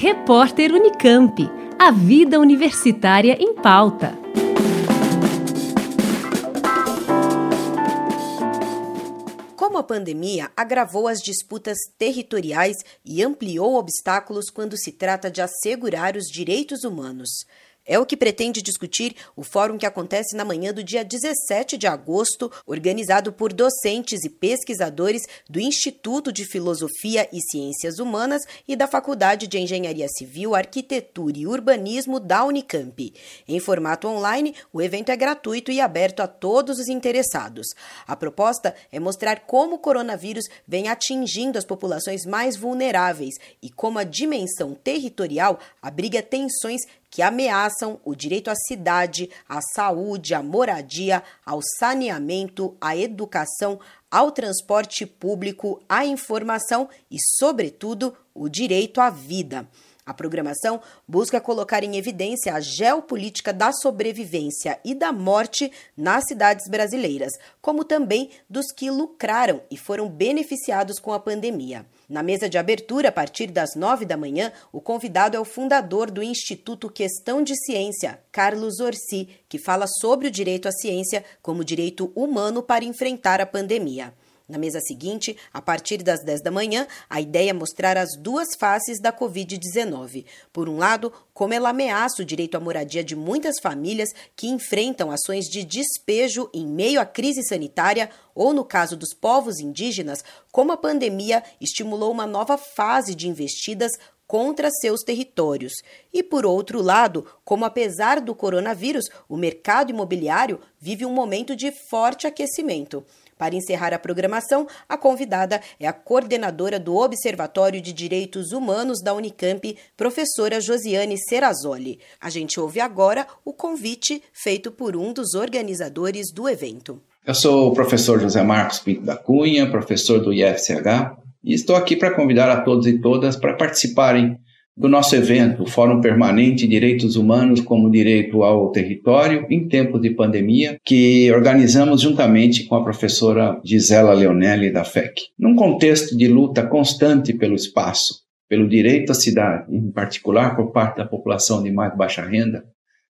Repórter Unicamp. A vida universitária em pauta. Como a pandemia agravou as disputas territoriais e ampliou obstáculos quando se trata de assegurar os direitos humanos. É o que pretende discutir o fórum que acontece na manhã do dia 17 de agosto, organizado por docentes e pesquisadores do Instituto de Filosofia e Ciências Humanas e da Faculdade de Engenharia Civil, Arquitetura e Urbanismo da Unicamp. Em formato online, o evento é gratuito e aberto a todos os interessados. A proposta é mostrar como o coronavírus vem atingindo as populações mais vulneráveis e como a dimensão territorial abriga tensões que ameaçam o direito à cidade, à saúde, à moradia, ao saneamento, à educação, ao transporte público, à informação e, sobretudo, o direito à vida. A programação busca colocar em evidência a geopolítica da sobrevivência e da morte nas cidades brasileiras, como também dos que lucraram e foram beneficiados com a pandemia. Na mesa de abertura, a partir das nove da manhã, o convidado é o fundador do Instituto Questão de Ciência, Carlos Orsi, que fala sobre o direito à ciência como direito humano para enfrentar a pandemia. Na mesa seguinte, a partir das 10 da manhã, a ideia é mostrar as duas faces da Covid-19. Por um lado, como ela ameaça o direito à moradia de muitas famílias que enfrentam ações de despejo em meio à crise sanitária, ou no caso dos povos indígenas, como a pandemia estimulou uma nova fase de investidas contra seus territórios. E, por outro lado, como apesar do coronavírus, o mercado imobiliário vive um momento de forte aquecimento. Para encerrar a programação, a convidada é a coordenadora do Observatório de Direitos Humanos da Unicamp, professora Josiane Serrazoli. A gente ouve agora o convite feito por um dos organizadores do evento. Eu sou o professor José Marcos Pinto da Cunha, professor do IFCH, e estou aqui para convidar a todos e todas para participarem do nosso evento, o Fórum Permanente Direitos Humanos como Direito ao Território em Tempos de Pandemia, que organizamos juntamente com a professora Gisela Leonelli da FEC. Num contexto de luta constante pelo espaço, pelo direito à cidade, em particular por parte da população de mais baixa renda,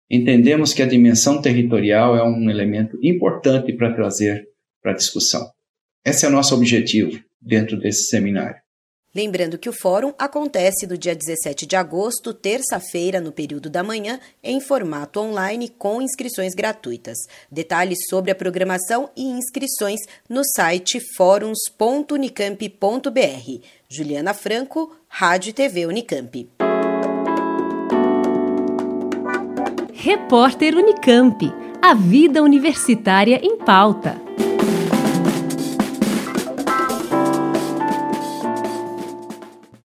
entendemos que a dimensão territorial é um elemento importante para trazer para a discussão. Esse é o nosso objetivo dentro desse seminário. Lembrando que o fórum acontece no dia 17 de agosto, terça-feira, no período da manhã, em formato online com inscrições gratuitas. Detalhes sobre a programação e inscrições no site fóruns.unicamp.br. Juliana Franco, Rádio e TV Unicamp. Repórter Unicamp. A vida universitária em pauta.